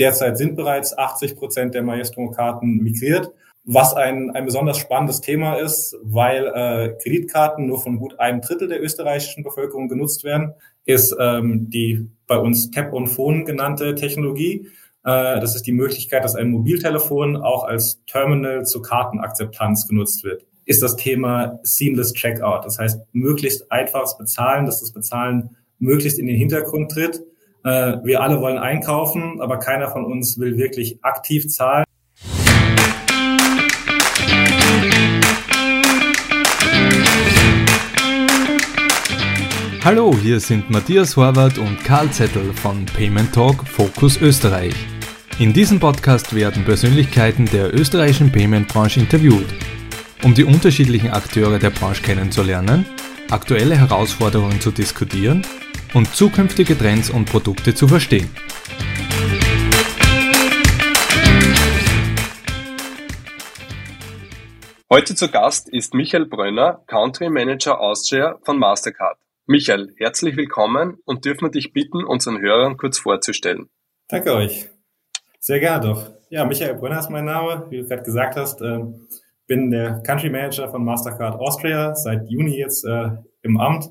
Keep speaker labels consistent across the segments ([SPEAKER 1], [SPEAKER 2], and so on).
[SPEAKER 1] Derzeit sind bereits 80 Prozent der Maestro-Karten migriert, was ein, ein besonders spannendes Thema ist, weil äh, Kreditkarten nur von gut einem Drittel der österreichischen Bevölkerung genutzt werden, ist ähm, die bei uns Tap on Phone genannte Technologie. Äh, das ist die Möglichkeit, dass ein Mobiltelefon auch als Terminal zur Kartenakzeptanz genutzt wird. Ist das Thema Seamless Checkout. Das heißt, möglichst einfaches Bezahlen, dass das Bezahlen möglichst in den Hintergrund tritt. Äh, wir alle wollen einkaufen, aber keiner von uns will wirklich aktiv zahlen.
[SPEAKER 2] Hallo, hier sind Matthias Horvath und Karl Zettel von Payment Talk Focus Österreich. In diesem Podcast werden Persönlichkeiten der österreichischen Payment-Branche interviewt, um die unterschiedlichen Akteure der Branche kennenzulernen, aktuelle Herausforderungen zu diskutieren und zukünftige Trends und Produkte zu verstehen.
[SPEAKER 3] Heute zu Gast ist Michael Brönner, Country Manager Austria von Mastercard. Michael, herzlich willkommen und dürfen wir dich bitten, unseren Hörern kurz vorzustellen.
[SPEAKER 1] Danke euch. Sehr gerne doch. Ja, Michael Brönner ist mein Name. Wie du gerade gesagt hast, äh, bin der Country Manager von Mastercard Austria, seit Juni jetzt äh, im Amt.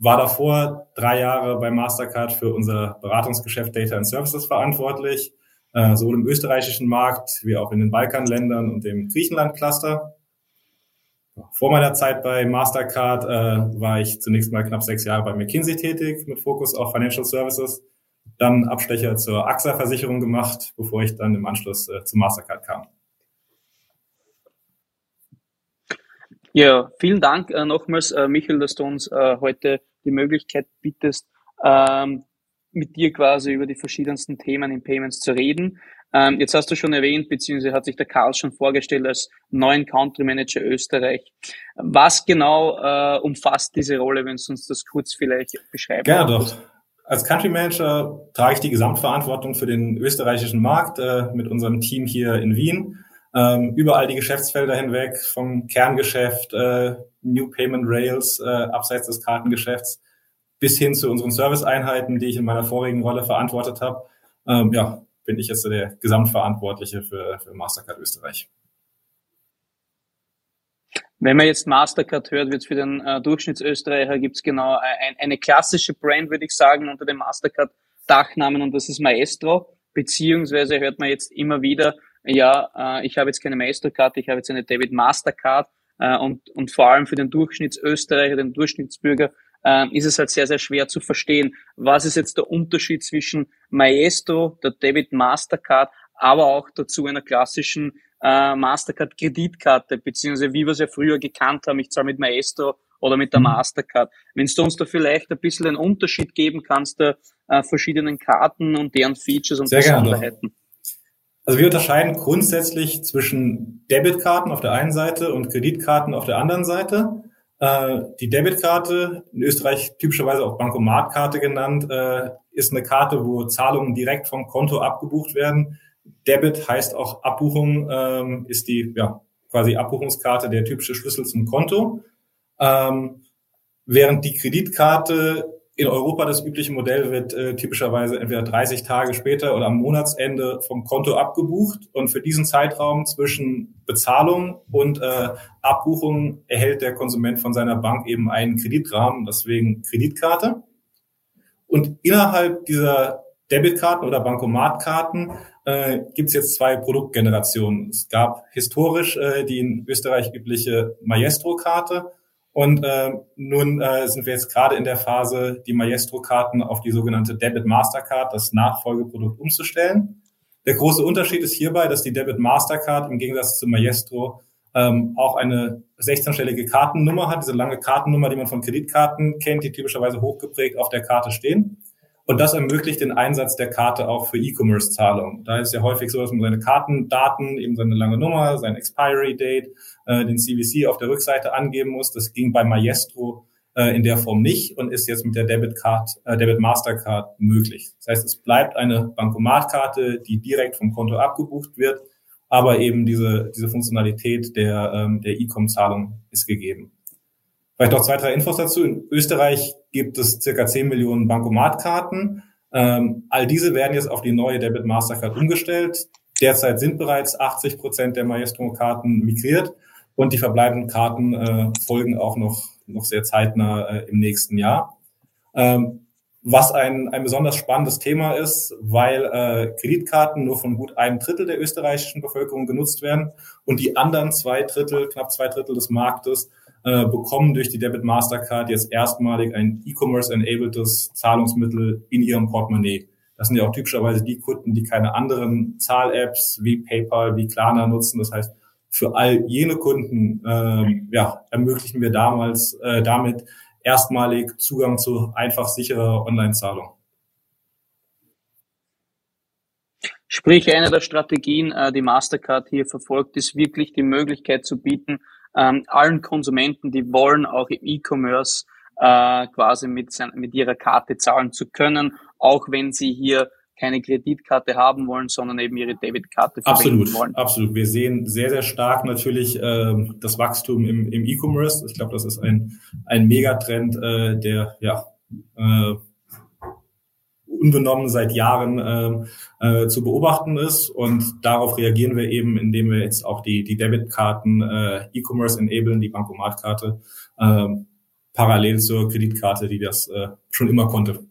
[SPEAKER 1] War davor drei Jahre bei Mastercard für unser Beratungsgeschäft Data and Services verantwortlich, äh, sowohl im österreichischen Markt wie auch in den Balkanländern und dem Griechenland-Cluster. Vor meiner Zeit bei Mastercard äh, war ich zunächst mal knapp sechs Jahre bei McKinsey tätig mit Fokus auf Financial Services, dann Abstecher zur AXA-Versicherung gemacht, bevor ich dann im Anschluss äh, zu Mastercard kam.
[SPEAKER 4] Ja, vielen Dank äh, nochmals, äh, Michael, dass du uns äh, heute die Möglichkeit bietest, ähm, mit dir quasi über die verschiedensten Themen in Payments zu reden. Ähm, jetzt hast du schon erwähnt, beziehungsweise hat sich der Karl schon vorgestellt als neuen Country Manager Österreich. Was genau äh, umfasst diese Rolle, wenn du uns das kurz vielleicht beschreiben
[SPEAKER 1] Gerne doch. Als Country Manager trage ich die Gesamtverantwortung für den österreichischen Markt äh, mit unserem Team hier in Wien. Ähm, überall die Geschäftsfelder hinweg, vom Kerngeschäft, äh, New Payment Rails, äh, abseits des Kartengeschäfts, bis hin zu unseren Serviceeinheiten, die ich in meiner vorigen Rolle verantwortet habe. Ähm, ja, bin ich jetzt der Gesamtverantwortliche für, für Mastercard Österreich.
[SPEAKER 4] Wenn man jetzt Mastercard hört, wird für den äh, Durchschnittsösterreicher gibt es genau ein, eine klassische Brand, würde ich sagen, unter dem Mastercard-Dachnamen und das ist Maestro. Beziehungsweise hört man jetzt immer wieder, ja, äh, ich habe jetzt keine Maestro-Karte, ich habe jetzt eine David Mastercard äh, und, und vor allem für den Durchschnittsösterreicher, den Durchschnittsbürger ähm, ist es halt sehr, sehr schwer zu verstehen, was ist jetzt der Unterschied zwischen Maestro, der Debit Mastercard, aber auch dazu einer klassischen äh, Mastercard Kreditkarte, beziehungsweise wie wir es ja früher gekannt haben, ich zahle mit Maestro oder mit der mhm. Mastercard. Wenn du uns da vielleicht ein bisschen einen Unterschied geben kannst, der äh, verschiedenen Karten und deren Features und
[SPEAKER 1] Sehr Besonderheiten. Also wir unterscheiden grundsätzlich zwischen Debitkarten auf der einen Seite und Kreditkarten auf der anderen Seite. Äh, die Debitkarte, in Österreich typischerweise auch Bankomatkarte genannt, äh, ist eine Karte, wo Zahlungen direkt vom Konto abgebucht werden. Debit heißt auch Abbuchung, ähm, ist die ja, quasi Abbuchungskarte der typische Schlüssel zum Konto. Ähm, während die Kreditkarte in Europa das übliche Modell wird äh, typischerweise entweder 30 Tage später oder am Monatsende vom Konto abgebucht und für diesen Zeitraum zwischen Bezahlung und äh, Abbuchung erhält der Konsument von seiner Bank eben einen Kreditrahmen, deswegen Kreditkarte. Und innerhalb dieser Debitkarten oder Bankomatkarten äh, gibt es jetzt zwei Produktgenerationen. Es gab historisch äh, die in Österreich übliche Maestro-Karte und äh, nun äh, sind wir jetzt gerade in der Phase, die Maestro-Karten auf die sogenannte Debit Mastercard, das Nachfolgeprodukt, umzustellen. Der große Unterschied ist hierbei, dass die Debit Mastercard im Gegensatz zu Maestro ähm, auch eine 16-stellige Kartennummer hat, diese lange Kartennummer, die man von Kreditkarten kennt, die typischerweise hochgeprägt auf der Karte stehen. Und das ermöglicht den Einsatz der Karte auch für E-Commerce-Zahlungen. Da ist ja häufig so, dass man seine Kartendaten, eben seine lange Nummer, sein Expiry-Date, äh, den CVC auf der Rückseite angeben muss. Das ging bei Maestro äh, in der Form nicht und ist jetzt mit der Debit Card, äh, Debit Mastercard möglich. Das heißt, es bleibt eine Bankomatkarte, die direkt vom Konto abgebucht wird, aber eben diese, diese Funktionalität der, ähm, der E-Com-Zahlung ist gegeben. Vielleicht noch zwei, drei Infos dazu. In Österreich gibt es circa 10 Millionen Bankomatkarten. Ähm, all diese werden jetzt auf die neue Debit Mastercard umgestellt. Derzeit sind bereits 80 Prozent der Maestro-Karten migriert und die verbleibenden Karten äh, folgen auch noch, noch sehr zeitnah äh, im nächsten Jahr. Ähm, was ein, ein besonders spannendes Thema ist, weil äh, Kreditkarten nur von gut einem Drittel der österreichischen Bevölkerung genutzt werden und die anderen zwei Drittel, knapp zwei Drittel des Marktes äh, bekommen durch die Debit Mastercard jetzt erstmalig ein E-Commerce-enabltes Zahlungsmittel in ihrem Portemonnaie. Das sind ja auch typischerweise die Kunden, die keine anderen Zahl-Apps wie PayPal, wie Klarna nutzen. Das heißt, für all jene Kunden äh, ja, ermöglichen wir damals äh, damit erstmalig Zugang zu einfach sicherer Online-Zahlung.
[SPEAKER 4] Sprich, eine der Strategien, äh, die Mastercard hier verfolgt, ist wirklich die Möglichkeit zu bieten, ähm, allen Konsumenten, die wollen, auch im E-Commerce äh, quasi mit, mit ihrer Karte zahlen zu können, auch wenn sie hier keine Kreditkarte haben wollen, sondern eben ihre Debitkarte
[SPEAKER 1] verwenden absolut, wollen. Absolut. Wir sehen sehr, sehr stark natürlich äh, das Wachstum im, im E-Commerce. Ich glaube, das ist ein, ein Megatrend, äh, der ja äh, unbenommen seit Jahren äh, äh, zu beobachten ist. Und darauf reagieren wir eben, indem wir jetzt auch die, die Debitkarten äh, E-Commerce enablen, die Bankomatkarte, äh, parallel zur Kreditkarte, die das äh, schon immer konnte.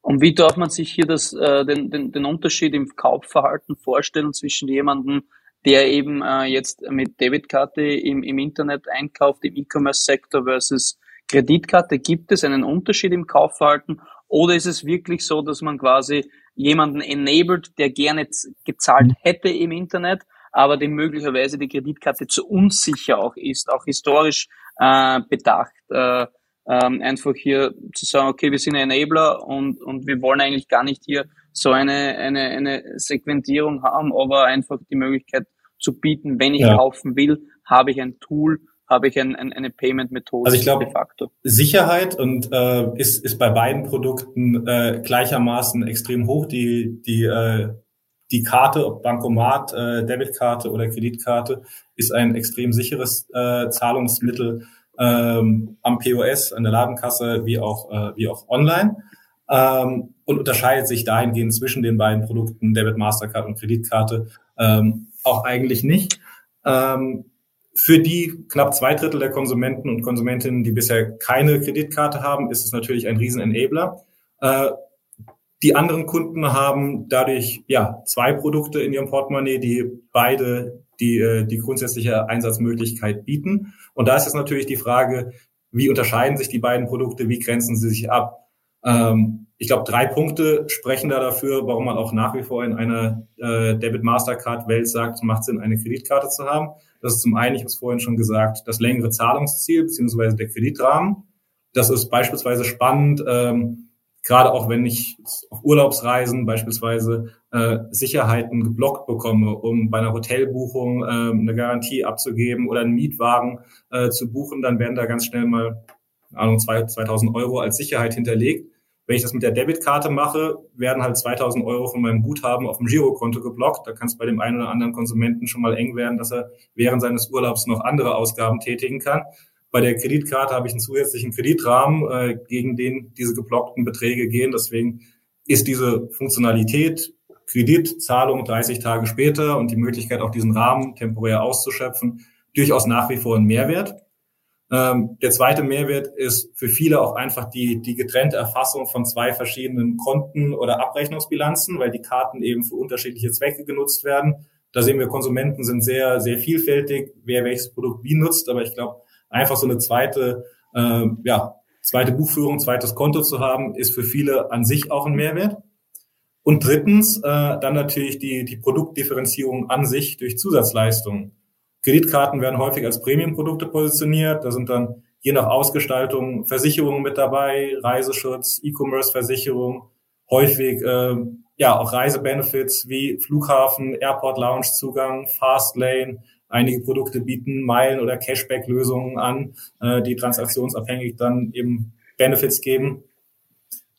[SPEAKER 4] Und wie darf man sich hier das, äh, den, den, den Unterschied im Kaufverhalten vorstellen zwischen jemandem, der eben äh, jetzt mit Debitkarte im, im Internet einkauft, im E-Commerce-Sektor versus Kreditkarte? Gibt es einen Unterschied im Kaufverhalten oder ist es wirklich so, dass man quasi jemanden enabled, der gerne gezahlt mhm. hätte im Internet, aber dem möglicherweise die Kreditkarte zu unsicher auch ist, auch historisch äh, bedacht? Äh, ähm, einfach hier zu sagen, okay, wir sind Enabler und, und wir wollen eigentlich gar nicht hier so eine, eine, eine Segmentierung haben, aber einfach die Möglichkeit zu bieten, wenn ich ja. kaufen will, habe ich ein Tool, habe ich ein, ein, eine Payment-Methode
[SPEAKER 1] also ich glaube, de facto. Sicherheit und äh, ist, ist bei beiden Produkten äh, gleichermaßen extrem hoch. Die, die, äh, die Karte, ob Bankomat, äh, Debitkarte oder Kreditkarte, ist ein extrem sicheres äh, Zahlungsmittel ähm, am POS, an der Ladenkasse, wie auch, äh, wie auch online. Ähm, und unterscheidet sich dahingehend zwischen den beiden Produkten Debit, Mastercard und Kreditkarte ähm, auch eigentlich nicht. Ähm, für die knapp zwei Drittel der Konsumenten und Konsumentinnen, die bisher keine Kreditkarte haben, ist es natürlich ein Riesen-Enabler. Äh, die anderen Kunden haben dadurch ja zwei Produkte in ihrem Portemonnaie, die beide die, äh, die grundsätzliche Einsatzmöglichkeit bieten. Und da ist es natürlich die Frage, wie unterscheiden sich die beiden Produkte, wie grenzen sie sich ab? Ähm, ich glaube, drei Punkte sprechen da dafür, warum man auch nach wie vor in einer äh, Debit Mastercard Welt sagt, macht Sinn, eine Kreditkarte zu haben. Das ist zum einen, ich habe es vorhin schon gesagt, das längere Zahlungsziel beziehungsweise der Kreditrahmen. Das ist beispielsweise spannend, ähm, gerade auch wenn ich auf Urlaubsreisen beispielsweise äh, Sicherheiten geblockt bekomme, um bei einer Hotelbuchung äh, eine Garantie abzugeben oder einen Mietwagen äh, zu buchen, dann werden da ganz schnell mal Ahnung, 2000 Euro als Sicherheit hinterlegt. Wenn ich das mit der Debitkarte mache, werden halt 2000 Euro von meinem Guthaben auf dem Girokonto geblockt. Da kann es bei dem einen oder anderen Konsumenten schon mal eng werden, dass er während seines Urlaubs noch andere Ausgaben tätigen kann. Bei der Kreditkarte habe ich einen zusätzlichen Kreditrahmen, äh, gegen den diese geblockten Beträge gehen. Deswegen ist diese Funktionalität Kreditzahlung 30 Tage später und die Möglichkeit, auch diesen Rahmen temporär auszuschöpfen, durchaus nach wie vor ein Mehrwert. Ähm, der zweite Mehrwert ist für viele auch einfach die, die getrennte Erfassung von zwei verschiedenen Konten oder Abrechnungsbilanzen, weil die Karten eben für unterschiedliche Zwecke genutzt werden. Da sehen wir, Konsumenten sind sehr, sehr vielfältig, wer welches Produkt wie nutzt. Aber ich glaube, einfach so eine zweite, äh, ja, zweite Buchführung, zweites Konto zu haben, ist für viele an sich auch ein Mehrwert. Und drittens äh, dann natürlich die, die Produktdifferenzierung an sich durch Zusatzleistungen. Kreditkarten werden häufig als Premium-Produkte positioniert. Da sind dann je nach Ausgestaltung Versicherungen mit dabei, Reiseschutz, E-Commerce-Versicherung, häufig äh, ja auch Reisebenefits wie Flughafen, Airport-Lounge-Zugang, Fastlane, Einige Produkte bieten Meilen- oder Cashback-Lösungen an, äh, die transaktionsabhängig dann eben Benefits geben.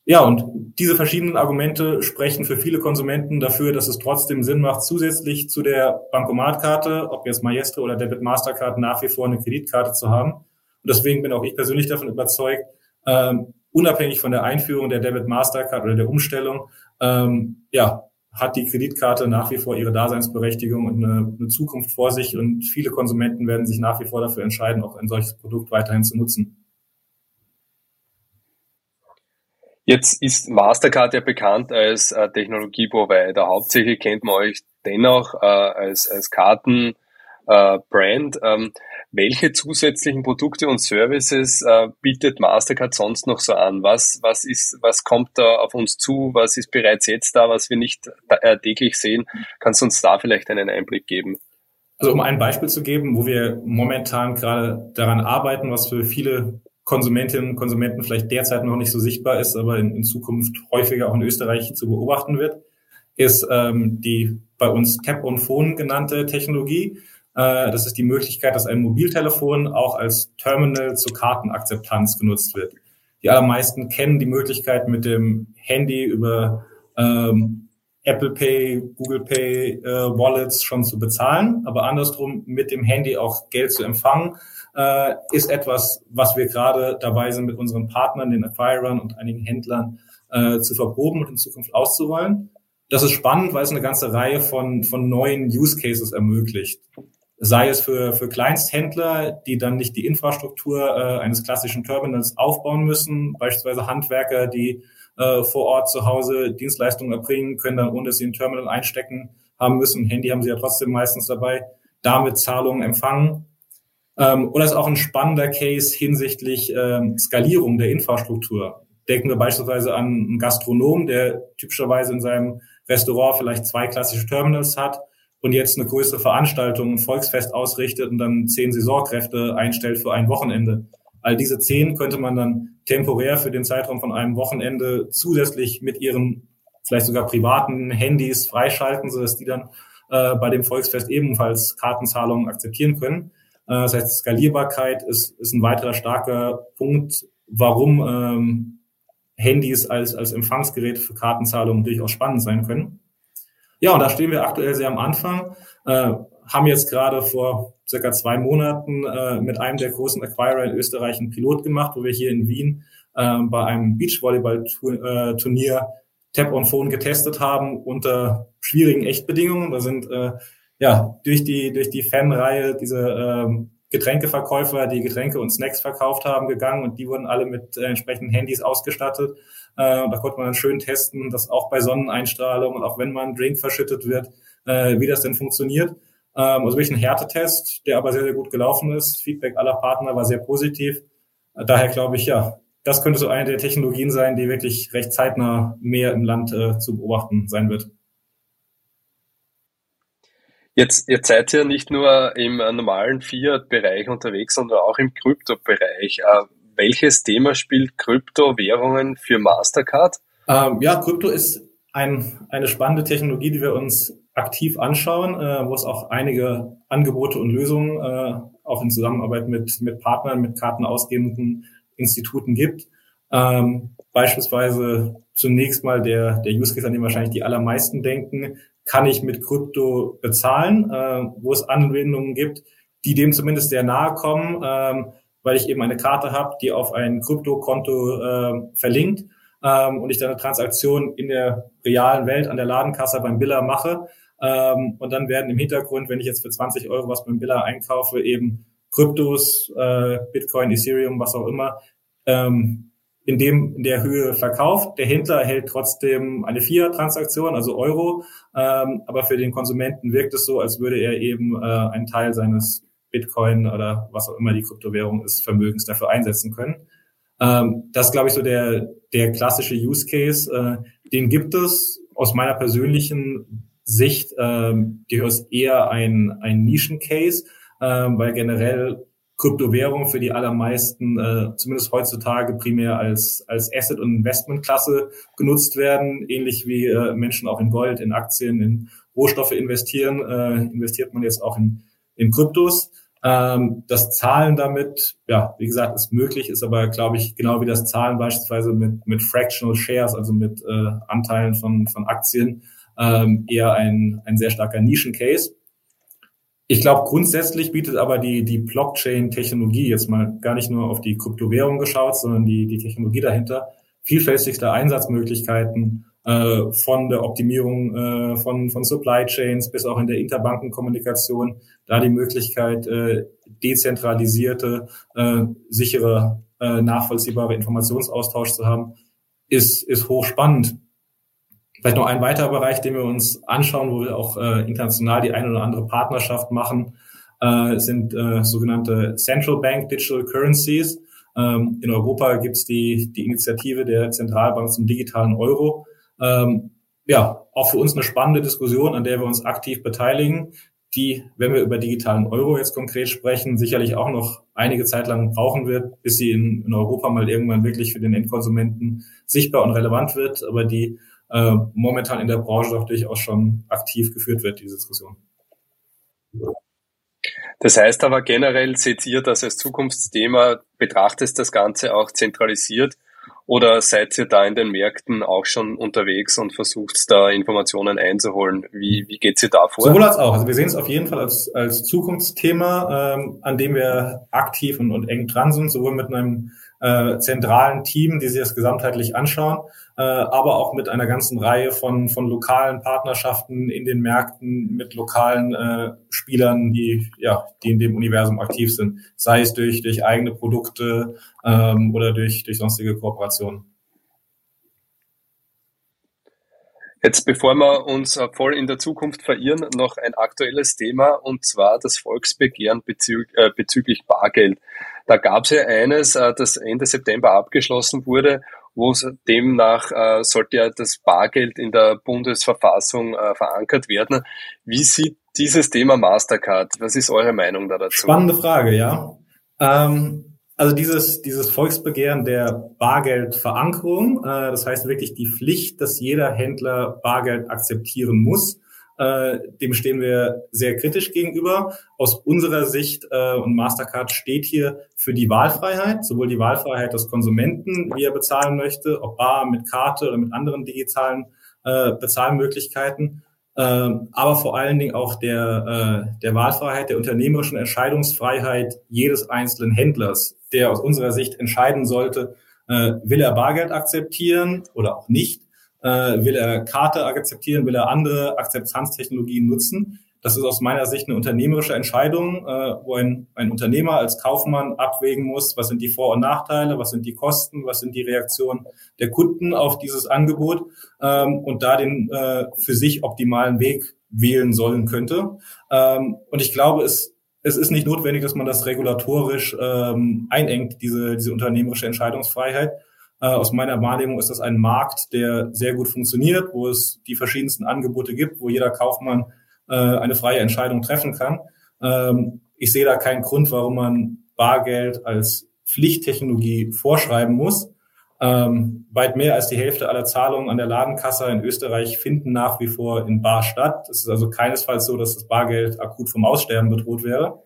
[SPEAKER 1] Ja, und diese verschiedenen Argumente sprechen für viele Konsumenten dafür, dass es trotzdem Sinn macht, zusätzlich zu der Bankomatkarte, ob jetzt Maestro oder Debit Mastercard, nach wie vor eine Kreditkarte zu haben. Und deswegen bin auch ich persönlich davon überzeugt, ähm, unabhängig von der Einführung der Debit Mastercard oder der Umstellung, ähm, ja, hat die Kreditkarte nach wie vor ihre Daseinsberechtigung und eine, eine, Zukunft vor sich und viele Konsumenten werden sich nach wie vor dafür entscheiden, auch ein solches Produkt weiterhin zu nutzen.
[SPEAKER 3] Jetzt ist Mastercard ja bekannt als äh, Technologieprovider. Hauptsächlich kennt man euch dennoch äh, als, als Karten äh. Ähm, welche zusätzlichen Produkte und Services äh, bietet Mastercard sonst noch so an? Was, was ist, was kommt da auf uns zu? Was ist bereits jetzt da, was wir nicht äh, täglich sehen? Kannst du uns da vielleicht einen Einblick geben?
[SPEAKER 1] Also um ein Beispiel zu geben, wo wir momentan gerade daran arbeiten, was für viele Konsumentinnen und Konsumenten vielleicht derzeit noch nicht so sichtbar ist, aber in, in Zukunft häufiger auch in Österreich zu beobachten wird, ist ähm, die bei uns Tap on Phone genannte Technologie. Äh, das ist die Möglichkeit, dass ein Mobiltelefon auch als Terminal zur Kartenakzeptanz genutzt wird. Die allermeisten kennen die Möglichkeit, mit dem Handy über ähm, Apple Pay, Google Pay, äh, Wallets schon zu bezahlen, aber andersrum mit dem Handy auch Geld zu empfangen, äh, ist etwas, was wir gerade dabei sind, mit unseren Partnern, den Acquirern und einigen Händlern äh, zu verproben und in Zukunft auszurollen. Das ist spannend, weil es eine ganze Reihe von, von neuen Use Cases ermöglicht sei es für, für Kleinsthändler, die dann nicht die Infrastruktur äh, eines klassischen Terminals aufbauen müssen, beispielsweise Handwerker, die äh, vor Ort zu Hause Dienstleistungen erbringen, können dann, ohne dass sie ein Terminal einstecken haben müssen, Handy haben sie ja trotzdem meistens dabei, damit Zahlungen empfangen. Ähm, oder ist auch ein spannender Case hinsichtlich ähm, Skalierung der Infrastruktur. Denken wir beispielsweise an einen Gastronom, der typischerweise in seinem Restaurant vielleicht zwei klassische Terminals hat und jetzt eine größere Veranstaltung, ein Volksfest ausrichtet und dann zehn Saisonkräfte einstellt für ein Wochenende. All diese zehn könnte man dann temporär für den Zeitraum von einem Wochenende zusätzlich mit ihren vielleicht sogar privaten Handys freischalten, sodass die dann äh, bei dem Volksfest ebenfalls Kartenzahlungen akzeptieren können. Äh, das heißt, Skalierbarkeit ist, ist ein weiterer starker Punkt, warum ähm, Handys als, als Empfangsgerät für Kartenzahlungen durchaus spannend sein können. Ja, und da stehen wir aktuell sehr am Anfang, äh, haben jetzt gerade vor circa zwei Monaten äh, mit einem der großen Acquirer in Österreich einen Pilot gemacht, wo wir hier in Wien äh, bei einem Beachvolleyball-Turnier Tap on Phone getestet haben unter schwierigen Echtbedingungen. Da sind äh, ja durch die durch die Fanreihe diese ähm, Getränkeverkäufer, die Getränke und Snacks verkauft haben, gegangen und die wurden alle mit äh, entsprechenden Handys ausgestattet. Äh, da konnte man dann schön testen, dass auch bei Sonneneinstrahlung und auch wenn mal ein Drink verschüttet wird, äh, wie das denn funktioniert. Ähm, also wirklich ein Härtetest, der aber sehr, sehr gut gelaufen ist. Feedback aller Partner war sehr positiv. Äh, daher glaube ich, ja, das könnte so eine der Technologien sein, die wirklich recht zeitnah mehr im Land äh, zu beobachten sein wird.
[SPEAKER 3] Jetzt, jetzt seid ihr nicht nur im normalen Fiat-Bereich unterwegs, sondern auch im Krypto-Bereich. Äh, welches Thema spielt Kryptowährungen für Mastercard?
[SPEAKER 1] Ähm, ja, Krypto ist ein, eine spannende Technologie, die wir uns aktiv anschauen, äh, wo es auch einige Angebote und Lösungen äh, auch in Zusammenarbeit mit, mit Partnern, mit kartenausgebenden Instituten gibt. Ähm, beispielsweise zunächst mal der, der Use Case, an den wahrscheinlich die allermeisten denken, kann ich mit Krypto bezahlen, äh, wo es Anwendungen gibt, die dem zumindest sehr nahe kommen, ähm, weil ich eben eine Karte habe, die auf ein Kryptokonto äh, verlinkt ähm, und ich dann eine Transaktion in der realen Welt an der Ladenkasse beim Biller mache. Ähm, und dann werden im Hintergrund, wenn ich jetzt für 20 Euro was beim Biller einkaufe, eben Kryptos, äh, Bitcoin, Ethereum, was auch immer, ähm, in dem in der Höhe verkauft. Der Händler erhält trotzdem eine Fiat-Transaktion, also Euro, ähm, aber für den Konsumenten wirkt es so, als würde er eben äh, einen Teil seines Bitcoin oder was auch immer die Kryptowährung ist, Vermögens dafür einsetzen können. Ähm, das glaube ich, so der, der klassische Use Case. Äh, den gibt es aus meiner persönlichen Sicht äh, durchaus eher ein, ein Nischen-Case, äh, weil generell Kryptowährungen für die allermeisten, äh, zumindest heutzutage, primär als, als Asset- und Investmentklasse genutzt werden, ähnlich wie äh, Menschen auch in Gold, in Aktien, in Rohstoffe investieren, äh, investiert man jetzt auch in, in Kryptos. Ähm, das Zahlen damit, ja, wie gesagt, ist möglich, ist aber, glaube ich, genau wie das Zahlen beispielsweise mit, mit Fractional Shares, also mit äh, Anteilen von, von Aktien, ähm, eher ein, ein sehr starker Nischen-Case Ich glaube, grundsätzlich bietet aber die, die Blockchain-Technologie, jetzt mal gar nicht nur auf die Kryptowährung geschaut, sondern die, die Technologie dahinter, vielfältigste Einsatzmöglichkeiten äh, von der Optimierung äh, von, von Supply Chains bis auch in der Interbankenkommunikation, da die Möglichkeit, äh, dezentralisierte, äh, sichere, äh, nachvollziehbare Informationsaustausch zu haben, ist, ist hochspannend. Vielleicht noch ein weiterer Bereich, den wir uns anschauen, wo wir auch äh, international die eine oder andere Partnerschaft machen, äh, sind äh, sogenannte Central Bank Digital Currencies. Ähm, in Europa gibt es die, die Initiative der Zentralbank zum digitalen Euro. Ähm, ja, auch für uns eine spannende Diskussion, an der wir uns aktiv beteiligen, die, wenn wir über digitalen Euro jetzt konkret sprechen, sicherlich auch noch einige Zeit lang brauchen wird, bis sie in, in Europa mal irgendwann wirklich für den Endkonsumenten sichtbar und relevant wird, aber die äh, momentan in der Branche doch durchaus schon aktiv geführt wird, diese Diskussion.
[SPEAKER 3] Das heißt aber generell seht ihr das als Zukunftsthema, betrachtet das Ganze auch zentralisiert oder seid ihr da in den Märkten auch schon unterwegs und versucht da Informationen einzuholen? Wie, wie geht ihr da vor?
[SPEAKER 1] Sowohl als auch. Also wir sehen es auf jeden Fall als, als Zukunftsthema, ähm, an dem wir aktiv und, und eng dran sind, sowohl mit einem äh, zentralen Team, die sich das gesamtheitlich anschauen, aber auch mit einer ganzen Reihe von, von lokalen Partnerschaften in den Märkten mit lokalen äh, Spielern, die, ja, die in dem Universum aktiv sind, sei es durch, durch eigene Produkte ähm, oder durch, durch sonstige Kooperationen.
[SPEAKER 3] Jetzt, bevor wir uns äh, voll in der Zukunft verirren, noch ein aktuelles Thema und zwar das Volksbegehren bezü äh, bezüglich Bargeld. Da gab es ja eines, äh, das Ende September abgeschlossen wurde, wo demnach äh, sollte ja das Bargeld in der Bundesverfassung äh, verankert werden. Wie sieht dieses Thema Mastercard? Was ist eure Meinung da dazu?
[SPEAKER 1] Spannende Frage, ja. Ähm also dieses, dieses Volksbegehren der Bargeldverankerung, äh, das heißt wirklich die Pflicht, dass jeder Händler Bargeld akzeptieren muss, äh, dem stehen wir sehr kritisch gegenüber. Aus unserer Sicht, äh, und Mastercard steht hier für die Wahlfreiheit, sowohl die Wahlfreiheit des Konsumenten, wie er bezahlen möchte, ob bar, mit Karte oder mit anderen digitalen äh, Bezahlmöglichkeiten, ähm, aber vor allen Dingen auch der, äh, der Wahlfreiheit, der unternehmerischen Entscheidungsfreiheit jedes einzelnen Händlers, der aus unserer Sicht entscheiden sollte, äh, will er Bargeld akzeptieren oder auch nicht, äh, will er Karte akzeptieren, will er andere Akzeptanztechnologien nutzen. Das ist aus meiner Sicht eine unternehmerische Entscheidung, äh, wo ein, ein Unternehmer als Kaufmann abwägen muss, was sind die Vor- und Nachteile, was sind die Kosten, was sind die Reaktionen der Kunden auf dieses Angebot ähm, und da den äh, für sich optimalen Weg wählen sollen könnte. Ähm, und ich glaube, es, es ist nicht notwendig, dass man das regulatorisch ähm, einengt, diese, diese unternehmerische Entscheidungsfreiheit. Äh, aus meiner Wahrnehmung ist das ein Markt, der sehr gut funktioniert, wo es die verschiedensten Angebote gibt, wo jeder Kaufmann äh, eine freie Entscheidung treffen kann. Ähm, ich sehe da keinen Grund, warum man Bargeld als Pflichttechnologie vorschreiben muss. Ähm, weit mehr als die Hälfte aller Zahlungen an der Ladenkasse in Österreich finden nach wie vor in Bar statt. Es ist also keinesfalls so, dass das Bargeld akut vom Aussterben bedroht wäre.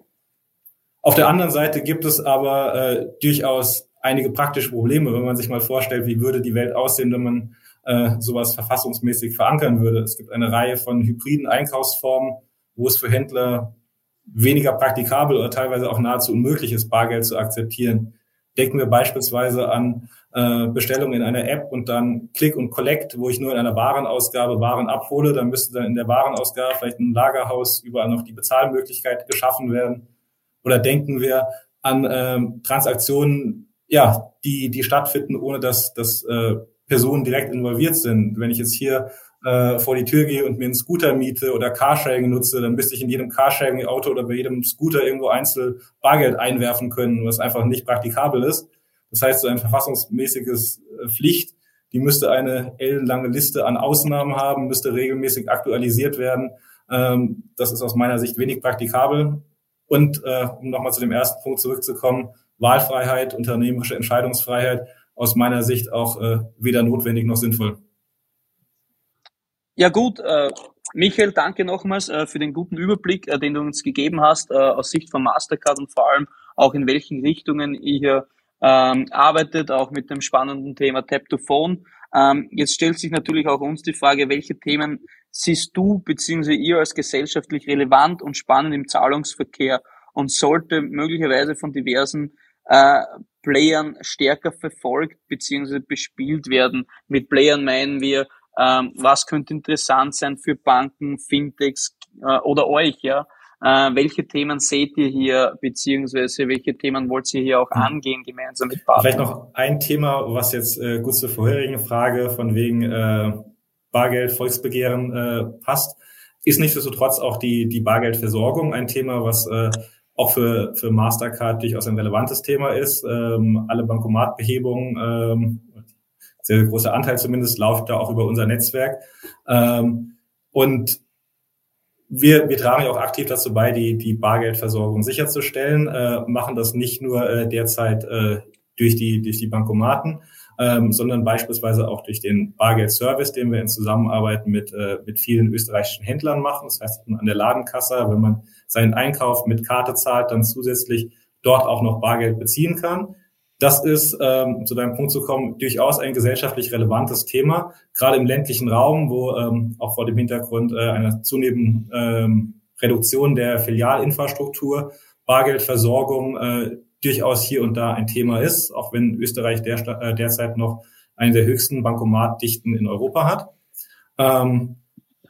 [SPEAKER 1] Auf der anderen Seite gibt es aber äh, durchaus einige praktische Probleme, wenn man sich mal vorstellt, wie würde die Welt aussehen, wenn man äh, sowas verfassungsmäßig verankern würde. Es gibt eine Reihe von hybriden Einkaufsformen, wo es für Händler weniger praktikabel oder teilweise auch nahezu unmöglich ist, Bargeld zu akzeptieren. Denken wir beispielsweise an äh, Bestellungen in einer App und dann Click und Collect, wo ich nur in einer Warenausgabe Waren abhole, dann müsste dann in der Warenausgabe vielleicht ein Lagerhaus überall noch die Bezahlmöglichkeit geschaffen werden. Oder denken wir an ähm, Transaktionen, ja, die die stattfinden, ohne dass dass äh, Personen direkt involviert sind. Wenn ich jetzt hier äh, vor die Tür gehe und mir einen Scooter miete oder Carsharing nutze, dann müsste ich in jedem Carsharing-Auto oder bei jedem Scooter irgendwo einzeln Bargeld einwerfen können, was einfach nicht praktikabel ist. Das heißt, so ein verfassungsmäßiges äh, Pflicht, die müsste eine ellenlange Liste an Ausnahmen haben, müsste regelmäßig aktualisiert werden. Ähm, das ist aus meiner Sicht wenig praktikabel. Und äh, um nochmal zu dem ersten Punkt zurückzukommen, Wahlfreiheit, unternehmerische Entscheidungsfreiheit aus meiner Sicht auch äh, weder notwendig noch sinnvoll.
[SPEAKER 4] Ja gut, äh, Michael, danke nochmals äh, für den guten Überblick, äh, den du uns gegeben hast äh, aus Sicht von Mastercard und vor allem auch in welchen Richtungen ihr hier ähm, arbeitet, auch mit dem spannenden Thema Tap to Phone. Ähm, jetzt stellt sich natürlich auch uns die Frage, welche Themen siehst du bzw. ihr als gesellschaftlich relevant und spannend im Zahlungsverkehr und sollte möglicherweise von diversen äh, Playern stärker verfolgt bzw. bespielt werden. Mit Playern meinen wir, ähm, was könnte interessant sein für Banken, Fintechs äh, oder euch, ja? Äh, welche Themen seht ihr hier, beziehungsweise welche Themen wollt ihr hier auch mhm. angehen gemeinsam mit
[SPEAKER 1] Partnern? Vielleicht noch ein Thema, was jetzt äh, gut zur vorherigen Frage von wegen äh, Bargeld, Volksbegehren äh, passt, ist nichtsdestotrotz auch die, die Bargeldversorgung ein Thema, was äh, auch für, für Mastercard durchaus ein relevantes Thema ist. Ähm, alle Bankomatbehebungen, ähm, sehr, großer Anteil zumindest, läuft da auch über unser Netzwerk. Ähm, und wir, wir tragen ja auch aktiv dazu bei, die, die Bargeldversorgung sicherzustellen, äh, machen das nicht nur äh, derzeit äh, durch, die, durch die Bankomaten, ähm, sondern beispielsweise auch durch den Bargeldservice, den wir in Zusammenarbeit mit, äh, mit vielen österreichischen Händlern machen. Das heißt, an der Ladenkasse, wenn man seinen Einkauf mit Karte zahlt, dann zusätzlich dort auch noch Bargeld beziehen kann. Das ist, ähm, zu deinem Punkt zu kommen, durchaus ein gesellschaftlich relevantes Thema, gerade im ländlichen Raum, wo ähm, auch vor dem Hintergrund äh, einer zunehmenden ähm, Reduktion der Filialinfrastruktur Bargeldversorgung äh, durchaus hier und da ein Thema ist, auch wenn Österreich der, äh, derzeit noch eine der höchsten Bankomatdichten in Europa hat. Ähm,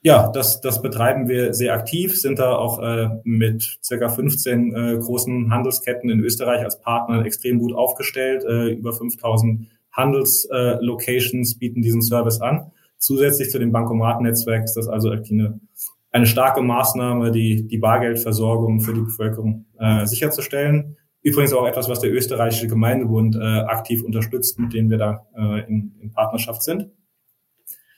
[SPEAKER 1] ja, das, das betreiben wir sehr aktiv, sind da auch äh, mit circa 15 äh, großen Handelsketten in Österreich als Partner extrem gut aufgestellt. Äh, über 5000 Handelslocations äh, bieten diesen Service an. Zusätzlich zu dem Bankomatennetzwerk ist das also eine, eine starke Maßnahme, die, die Bargeldversorgung für die Bevölkerung äh, sicherzustellen. Übrigens auch etwas, was der österreichische Gemeindebund äh, aktiv unterstützt, mit dem wir da äh, in, in Partnerschaft sind.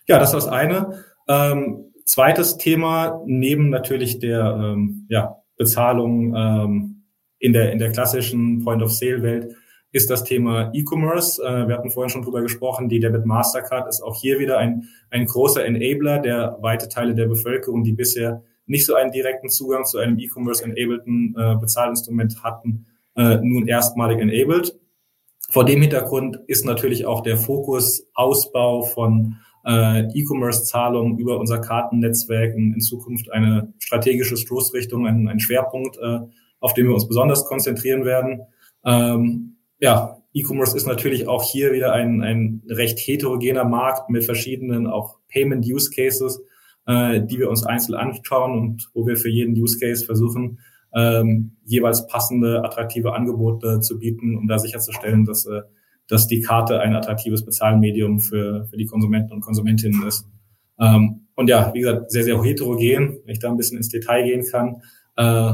[SPEAKER 1] Ja, das ist das eine. Ähm, Zweites Thema, neben natürlich der ähm, ja, Bezahlung ähm, in, der, in der klassischen Point-of-Sale-Welt, ist das Thema E-Commerce. Äh, wir hatten vorhin schon drüber gesprochen, die Debit Mastercard ist auch hier wieder ein, ein großer Enabler, der weite Teile der Bevölkerung, die bisher nicht so einen direkten Zugang zu einem E-Commerce-enableden äh, Bezahlinstrument hatten, äh, nun erstmalig enabled. Vor dem Hintergrund ist natürlich auch der Fokus Ausbau von äh, E-Commerce-Zahlungen über unser Kartennetzwerk in, in, Zukunft eine strategische Stoßrichtung, ein, ein Schwerpunkt, äh, auf den wir uns besonders konzentrieren werden. Ähm, ja, E-Commerce ist natürlich auch hier wieder ein, ein recht heterogener Markt mit verschiedenen auch Payment-Use-Cases, äh, die wir uns einzeln anschauen und wo wir für jeden Use-Case versuchen, ähm, jeweils passende, attraktive Angebote zu bieten, um da sicherzustellen, dass äh, dass die Karte ein attraktives Bezahlmedium für, für die Konsumenten und Konsumentinnen ist. Ähm, und ja, wie gesagt, sehr, sehr heterogen, wenn ich da ein bisschen ins Detail gehen kann, äh,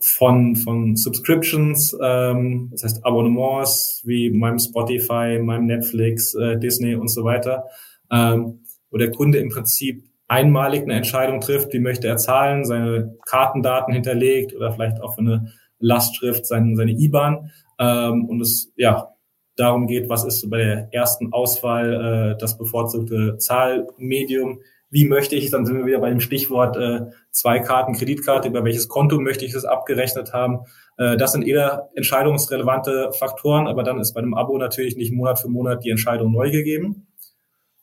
[SPEAKER 1] von, von Subscriptions, ähm, das heißt Abonnements wie meinem Spotify, meinem Netflix, äh, Disney und so weiter, ähm, wo der Kunde im Prinzip einmalig eine Entscheidung trifft, wie möchte er zahlen, seine Kartendaten hinterlegt oder vielleicht auch für eine Lastschrift seine, seine IBAN ähm, und es ja darum geht, was ist bei der ersten Auswahl äh, das bevorzugte Zahlmedium, wie möchte ich, dann sind wir wieder bei dem Stichwort äh, zwei Karten, Kreditkarte, über welches Konto möchte ich das abgerechnet haben. Äh, das sind eher entscheidungsrelevante Faktoren, aber dann ist bei einem Abo natürlich nicht Monat für Monat die Entscheidung neu gegeben.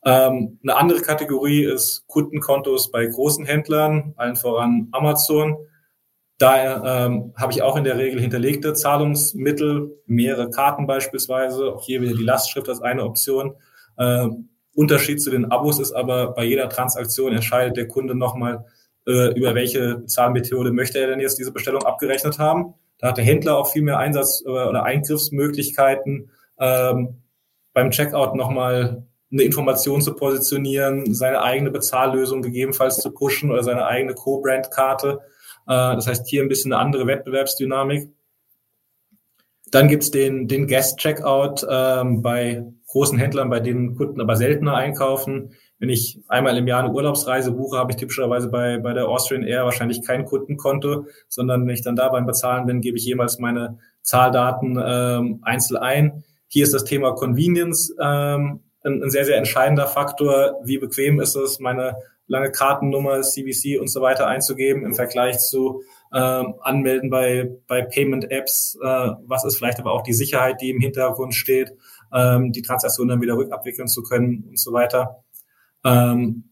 [SPEAKER 1] Ähm, eine andere Kategorie ist Kundenkontos bei großen Händlern, allen voran Amazon. Da ähm, habe ich auch in der Regel hinterlegte Zahlungsmittel, mehrere Karten beispielsweise, auch hier wieder die Lastschrift als eine Option. Äh, Unterschied zu den Abos ist aber, bei jeder Transaktion entscheidet der Kunde nochmal, äh, über welche Zahlmethode möchte er denn jetzt diese Bestellung abgerechnet haben. Da hat der Händler auch viel mehr Einsatz- äh, oder Eingriffsmöglichkeiten, ähm, beim Checkout nochmal eine Information zu positionieren, seine eigene Bezahllösung gegebenenfalls zu pushen oder seine eigene Co-Brand-Karte. Äh, das heißt, hier ein bisschen eine andere Wettbewerbsdynamik. Dann gibt's den, den Guest-Checkout ähm, bei großen Händlern, bei denen Kunden aber seltener einkaufen. Wenn ich einmal im Jahr eine Urlaubsreise buche, habe ich typischerweise bei, bei der Austrian Air wahrscheinlich kein Kundenkonto, sondern wenn ich dann da beim Bezahlen bin, gebe ich jemals meine Zahldaten ähm, einzeln ein. Hier ist das Thema Convenience ähm, ein, ein sehr, sehr entscheidender Faktor. Wie bequem ist es, meine lange Kartennummer, CVC und so weiter einzugeben im Vergleich zu ähm, Anmelden bei, bei Payment-Apps. Äh, was ist vielleicht aber auch die Sicherheit, die im Hintergrund steht, ähm, die Transaktion dann wieder rückabwickeln zu können und so weiter. Ähm,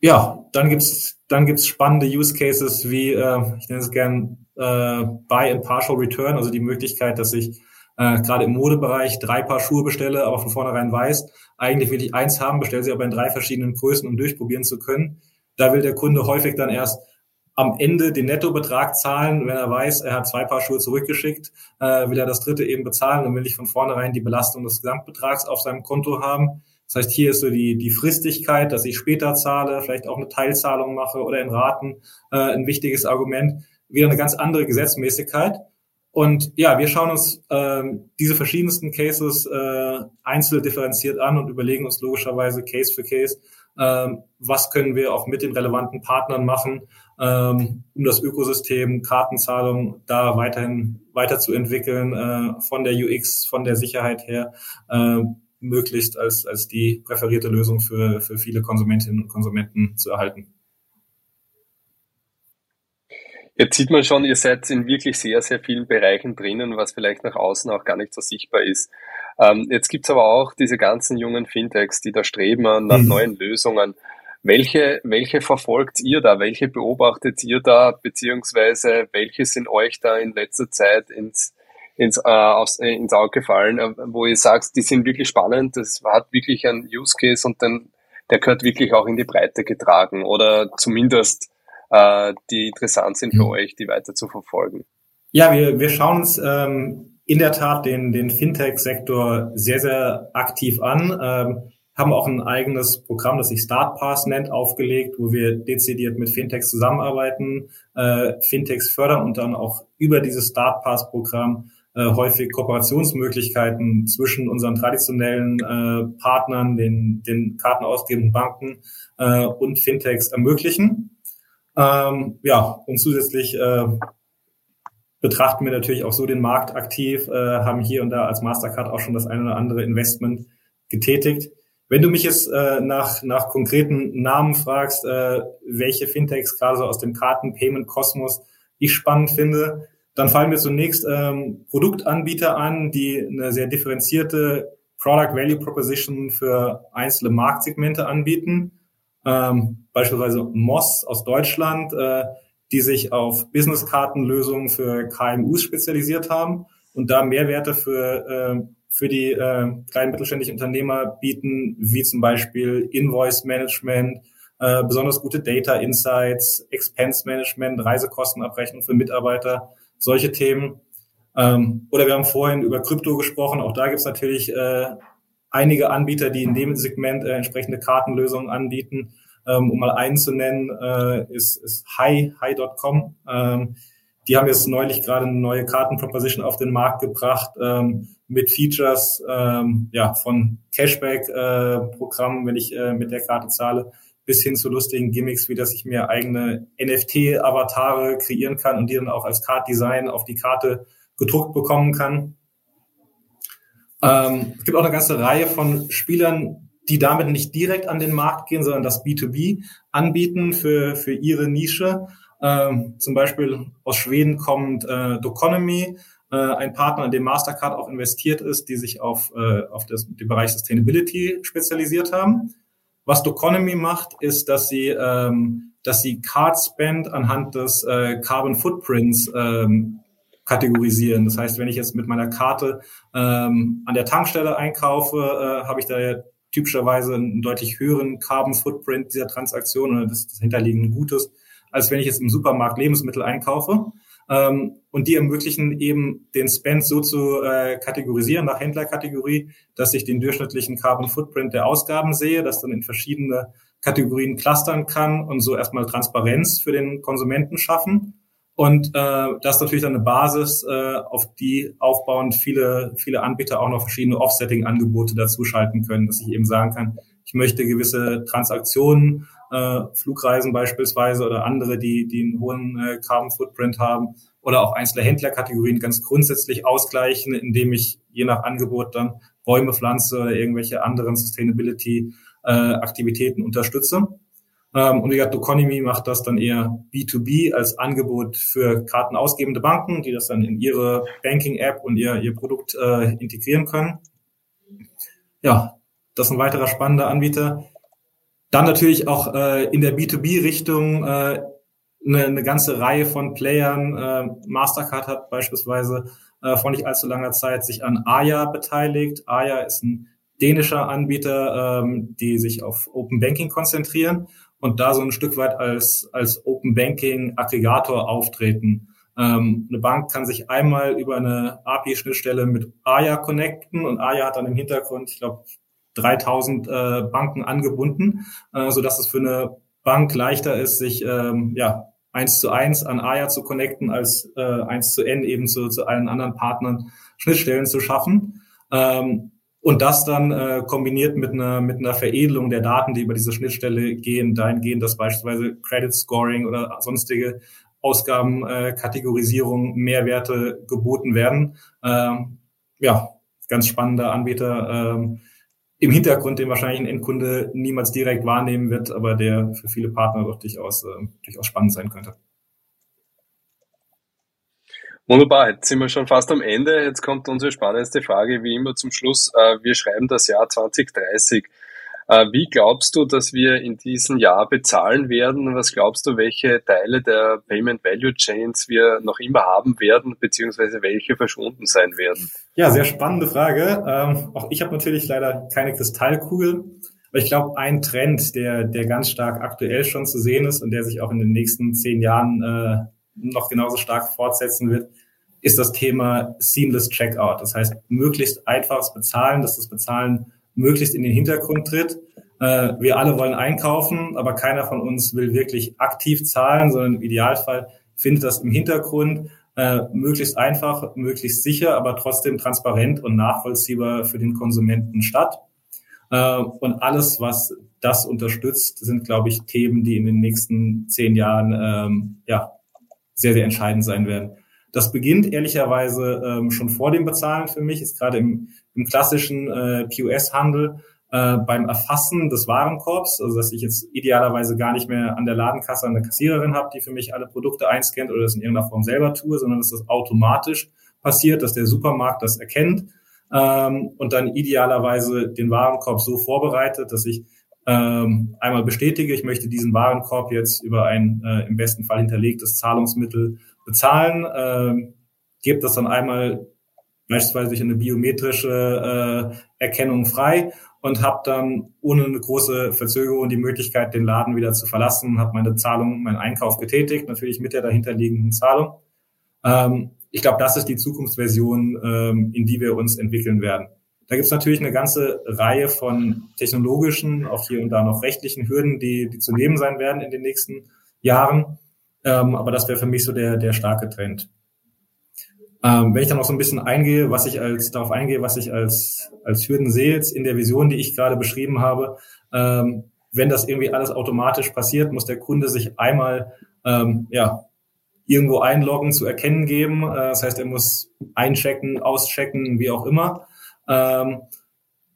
[SPEAKER 1] ja, dann gibt's dann gibt's spannende Use Cases wie, äh, ich nenne es gern äh, Buy and Partial Return, also die Möglichkeit, dass ich äh, gerade im Modebereich drei Paar Schuhe bestelle, aber von vornherein weiß, eigentlich will ich eins haben, bestelle sie aber in drei verschiedenen Größen, um durchprobieren zu können. Da will der Kunde häufig dann erst am Ende den Nettobetrag zahlen, wenn er weiß, er hat zwei Paar Schuhe zurückgeschickt, äh, will er das dritte eben bezahlen und will ich von vornherein die Belastung des Gesamtbetrags auf seinem Konto haben. Das heißt, hier ist so die, die Fristigkeit, dass ich später zahle, vielleicht auch eine Teilzahlung mache oder in Raten, äh, ein wichtiges Argument. Wieder eine ganz andere Gesetzmäßigkeit. Und ja, wir schauen uns äh, diese verschiedensten Cases äh, einzeln differenziert an und überlegen uns logischerweise Case für Case, äh, was können wir auch mit den relevanten Partnern machen, ähm, um das Ökosystem Kartenzahlung da weiterhin weiterzuentwickeln, äh, von der UX, von der Sicherheit her, äh, möglichst als, als die präferierte Lösung für, für viele Konsumentinnen und Konsumenten zu erhalten.
[SPEAKER 3] Jetzt sieht man schon, ihr seid in wirklich sehr, sehr vielen Bereichen drinnen, was vielleicht nach außen auch gar nicht so sichtbar ist. Ähm, jetzt gibt's aber auch diese ganzen jungen Fintechs, die da streben nach mhm. neuen Lösungen. Welche, welche verfolgt ihr da? Welche beobachtet ihr da? Beziehungsweise welche sind euch da in letzter Zeit ins, ins, äh, aufs, äh, ins Auge gefallen, äh, wo ihr sagt, die sind wirklich spannend, das hat wirklich ein Use Case und dann, der gehört wirklich auch in die Breite getragen oder zumindest äh, die interessant sind für mhm. euch, die weiter zu verfolgen?
[SPEAKER 1] Ja, wir, wir schauen uns ähm, in der Tat den, den Fintech-Sektor sehr, sehr aktiv an. Ähm, haben auch ein eigenes Programm, das sich StartPass nennt, aufgelegt, wo wir dezidiert mit Fintechs zusammenarbeiten, äh, Fintechs fördern und dann auch über dieses StartPass-Programm äh, häufig Kooperationsmöglichkeiten zwischen unseren traditionellen äh, Partnern, den, den kartenausgebenden Banken äh, und Fintechs ermöglichen. Ähm, ja, und zusätzlich äh, betrachten wir natürlich auch so den Markt aktiv, äh, haben hier und da als Mastercard auch schon das eine oder andere Investment getätigt. Wenn du mich jetzt äh, nach, nach konkreten Namen fragst, äh, welche Fintechs gerade so aus dem Karten-Payment-Kosmos ich spannend finde, dann fallen mir zunächst ähm, Produktanbieter an, die eine sehr differenzierte Product Value Proposition für einzelne Marktsegmente anbieten ähm, beispielsweise Moss aus Deutschland, äh, die sich auf Businesskartenlösungen für KMUs spezialisiert haben und da Mehrwerte für, äh, für die äh, kleinen mittelständischen Unternehmer bieten, wie zum Beispiel Invoice Management, äh, besonders gute Data Insights, Expense Management, Reisekostenabrechnung für Mitarbeiter, solche Themen. Ähm, oder wir haben vorhin über Krypto gesprochen, auch da gibt es natürlich äh, einige Anbieter, die in dem Segment äh, entsprechende Kartenlösungen anbieten. Ähm, um mal einen zu nennen, äh, ist, ist Hi, Hi.com. Ähm, die haben jetzt neulich gerade eine neue Kartenproposition auf den Markt gebracht ähm, mit Features ähm, ja, von Cashback-Programmen, äh, wenn ich äh, mit der Karte zahle, bis hin zu lustigen Gimmicks, wie dass ich mir eigene NFT-Avatare kreieren kann und die dann auch als Card-Design auf die Karte gedruckt bekommen kann. Ähm, es gibt auch eine ganze Reihe von Spielern, die damit nicht direkt an den Markt gehen, sondern das B2B anbieten für, für ihre Nische. Ähm, zum Beispiel aus Schweden kommt äh, Doconomy, äh, ein Partner, in dem Mastercard auch investiert ist, die sich auf, äh, auf das, den Bereich Sustainability spezialisiert haben. Was Doconomy macht, ist, dass sie, ähm, dass sie Card Spend anhand des äh, Carbon Footprints ähm, kategorisieren. Das heißt, wenn ich jetzt mit meiner Karte ähm, an der Tankstelle einkaufe, äh, habe ich da typischerweise einen deutlich höheren Carbon Footprint dieser Transaktion oder des, des hinterliegenden Gutes, als wenn ich jetzt im Supermarkt Lebensmittel einkaufe. Ähm, und die ermöglichen eben den Spend so zu äh, kategorisieren nach Händlerkategorie, dass ich den durchschnittlichen Carbon Footprint der Ausgaben sehe, das dann in verschiedene Kategorien clustern kann und so erstmal Transparenz für den Konsumenten schaffen und äh, das ist natürlich dann eine Basis, äh, auf die aufbauend viele, viele Anbieter auch noch verschiedene Offsetting-Angebote dazuschalten können, dass ich eben sagen kann, ich möchte gewisse Transaktionen, äh, Flugreisen beispielsweise oder andere, die, die einen hohen äh, Carbon Footprint haben oder auch einzelne Händlerkategorien ganz grundsätzlich ausgleichen, indem ich je nach Angebot dann Bäume pflanze oder irgendwelche anderen Sustainability-Aktivitäten äh, unterstütze. Ähm, und wie gesagt, Doconomy macht das dann eher B2B als Angebot für kartenausgebende Banken, die das dann in ihre Banking-App und ihr, ihr Produkt äh, integrieren können. Ja, das ist ein weiterer spannender Anbieter. Dann natürlich auch äh, in der B2B-Richtung äh, eine, eine ganze Reihe von Playern. Äh, Mastercard hat beispielsweise äh, vor nicht allzu langer Zeit sich an Aya beteiligt. Aya ist ein dänischer Anbieter, ähm, die sich auf Open Banking konzentrieren und da so ein Stück weit als, als Open Banking Aggregator auftreten. Ähm, eine Bank kann sich einmal über eine API-Schnittstelle mit Aya connecten und Aya hat dann im Hintergrund, ich glaube, 3000 äh, Banken angebunden, äh, so dass es für eine Bank leichter ist, sich ähm, ja eins zu eins an Aya zu connecten, als äh, eins zu N eben zu, zu allen anderen Partnern Schnittstellen zu schaffen. Ähm, und das dann äh, kombiniert mit einer, mit einer Veredelung der Daten, die über diese Schnittstelle gehen, dahingehend, dass beispielsweise Credit Scoring oder sonstige Ausgaben, äh, Kategorisierung, Mehrwerte geboten werden. Ähm, ja, ganz spannender Anbieter. Ähm, im Hintergrund, den wahrscheinlich ein Endkunde niemals direkt wahrnehmen wird, aber der für viele Partner doch durchaus, äh, durchaus spannend sein könnte.
[SPEAKER 3] Wunderbar, jetzt sind wir schon fast am Ende. Jetzt kommt unsere spannendste Frage, wie immer zum Schluss. Äh, wir schreiben das Jahr 2030. Äh, wie glaubst du, dass wir in diesem Jahr bezahlen werden? Was glaubst du, welche Teile der Payment Value Chains wir noch immer haben werden, beziehungsweise welche verschwunden sein werden?
[SPEAKER 1] Ja, sehr spannende Frage. Ähm, auch ich habe natürlich leider keine Kristallkugel. Aber ich glaube, ein Trend, der, der ganz stark aktuell schon zu sehen ist und der sich auch in den nächsten zehn Jahren äh, noch genauso stark fortsetzen wird, ist das Thema Seamless Checkout. Das heißt, möglichst einfaches Bezahlen, dass das Bezahlen möglichst in den Hintergrund tritt. Äh, wir alle wollen einkaufen, aber keiner von uns will wirklich aktiv zahlen, sondern im Idealfall findet das im Hintergrund äh, möglichst einfach, möglichst sicher, aber trotzdem transparent und nachvollziehbar für den Konsumenten statt. Äh, und alles, was das unterstützt, sind, glaube ich, Themen, die in den nächsten zehn Jahren ähm, ja, sehr, sehr entscheidend sein werden. Das beginnt ehrlicherweise ähm, schon vor dem Bezahlen für mich, ist gerade im, im klassischen äh, POS-Handel äh, beim Erfassen des Warenkorbs, also dass ich jetzt idealerweise gar nicht mehr an der Ladenkasse eine Kassiererin habe, die für mich alle Produkte einscannt oder das in irgendeiner Form selber tue, sondern dass das automatisch passiert, dass der Supermarkt das erkennt ähm, und dann idealerweise den Warenkorb so vorbereitet, dass ich ähm, einmal bestätige, ich möchte diesen Warenkorb jetzt über ein äh, im besten Fall hinterlegtes Zahlungsmittel bezahlen, äh, gebe das dann einmal beispielsweise durch eine biometrische äh, Erkennung frei und habe dann ohne eine große Verzögerung die Möglichkeit, den Laden wieder zu verlassen, habe meine Zahlung, meinen Einkauf getätigt, natürlich mit der dahinterliegenden Zahlung. Ähm, ich glaube, das ist die Zukunftsversion, ähm, in die wir uns entwickeln werden. Da gibt es natürlich eine ganze Reihe von technologischen, auch hier und da noch rechtlichen Hürden, die, die zu nehmen sein werden in den nächsten Jahren. Ähm, aber das wäre für mich so der, der starke Trend. Ähm, wenn ich dann noch so ein bisschen eingehe, was ich als darauf eingehe, was ich als als Hürden sehe jetzt in der Vision, die ich gerade beschrieben habe, ähm, wenn das irgendwie alles automatisch passiert, muss der Kunde sich einmal ähm, ja irgendwo einloggen, zu erkennen geben. Äh, das heißt, er muss einchecken, auschecken, wie auch immer, ähm,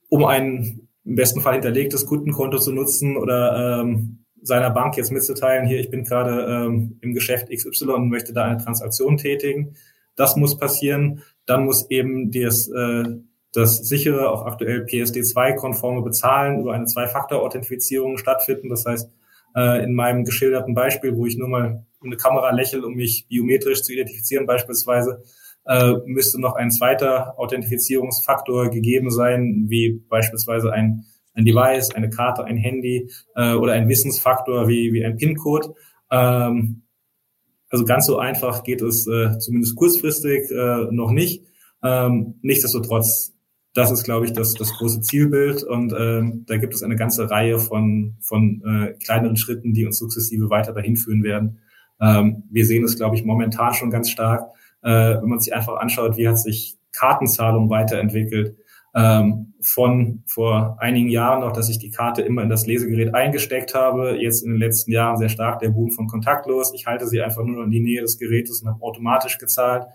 [SPEAKER 1] um ein im besten Fall hinterlegtes Kundenkonto zu nutzen oder ähm, seiner Bank jetzt mitzuteilen, hier, ich bin gerade ähm, im Geschäft XY und möchte da eine Transaktion tätigen. Das muss passieren. Dann muss eben das, äh, das sichere, auch aktuell PSD2-konforme Bezahlen über eine Zwei-Faktor-Authentifizierung stattfinden. Das heißt, äh, in meinem geschilderten Beispiel, wo ich nur mal eine Kamera lächle, um mich biometrisch zu identifizieren beispielsweise, äh, müsste noch ein zweiter Authentifizierungsfaktor gegeben sein, wie beispielsweise ein ein Device, eine Karte, ein Handy äh, oder ein Wissensfaktor wie, wie ein PIN-Code. Ähm, also ganz so einfach geht es äh, zumindest kurzfristig äh, noch nicht. Ähm, nichtsdestotrotz, das ist, glaube ich, das, das große Zielbild und ähm, da gibt es eine ganze Reihe von, von äh, kleineren Schritten, die uns sukzessive weiter dahin führen werden. Ähm, wir sehen es, glaube ich, momentan schon ganz stark, äh, wenn man sich einfach anschaut, wie hat sich Kartenzahlung weiterentwickelt ähm, von vor einigen Jahren noch, dass ich die Karte immer in das Lesegerät eingesteckt habe. Jetzt in den letzten Jahren sehr stark der Boom von kontaktlos. Ich halte sie einfach nur in die Nähe des Gerätes und habe automatisch gezahlt.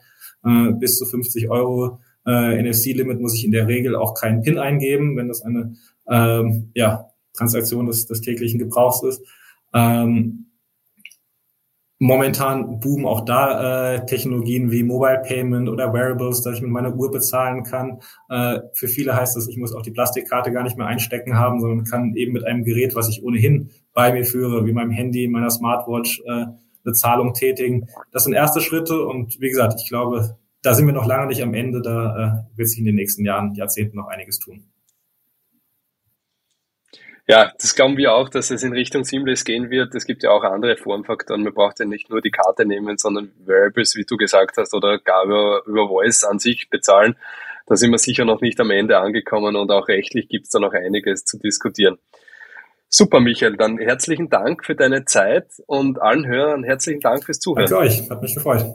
[SPEAKER 1] Äh, bis zu 50 Euro äh, NFC-Limit muss ich in der Regel auch keinen PIN eingeben, wenn das eine ähm, ja, Transaktion des, des täglichen Gebrauchs ist. Ähm, Momentan boomen auch da äh, Technologien wie Mobile Payment oder Wearables, dass ich mit meiner Uhr bezahlen kann. Äh, für viele heißt das, ich muss auch die Plastikkarte gar nicht mehr einstecken haben, sondern kann eben mit einem Gerät, was ich ohnehin bei mir führe, wie meinem Handy, meiner Smartwatch, äh, eine Zahlung tätigen. Das sind erste Schritte und wie gesagt, ich glaube, da sind wir noch lange nicht am Ende. Da äh, wird sich in den nächsten Jahren, Jahrzehnten noch einiges tun.
[SPEAKER 3] Ja, das glauben wir auch, dass es in Richtung Seamless gehen wird. Es gibt ja auch andere Formfaktoren. Man braucht ja nicht nur die Karte nehmen, sondern Variables, wie du gesagt hast, oder gar über, über Voice an sich bezahlen. Da sind wir sicher noch nicht am Ende angekommen und auch rechtlich gibt es da noch einiges zu diskutieren. Super, Michael. Dann herzlichen Dank für deine Zeit und allen Hörern herzlichen Dank fürs Zuhören.
[SPEAKER 1] Danke euch. Hat mich gefreut.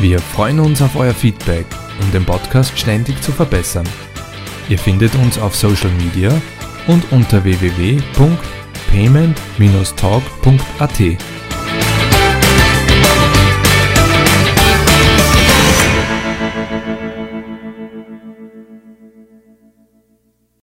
[SPEAKER 2] Wir freuen uns auf euer Feedback, um den Podcast ständig zu verbessern. Ihr findet uns auf Social Media und unter www.payment-talk.at.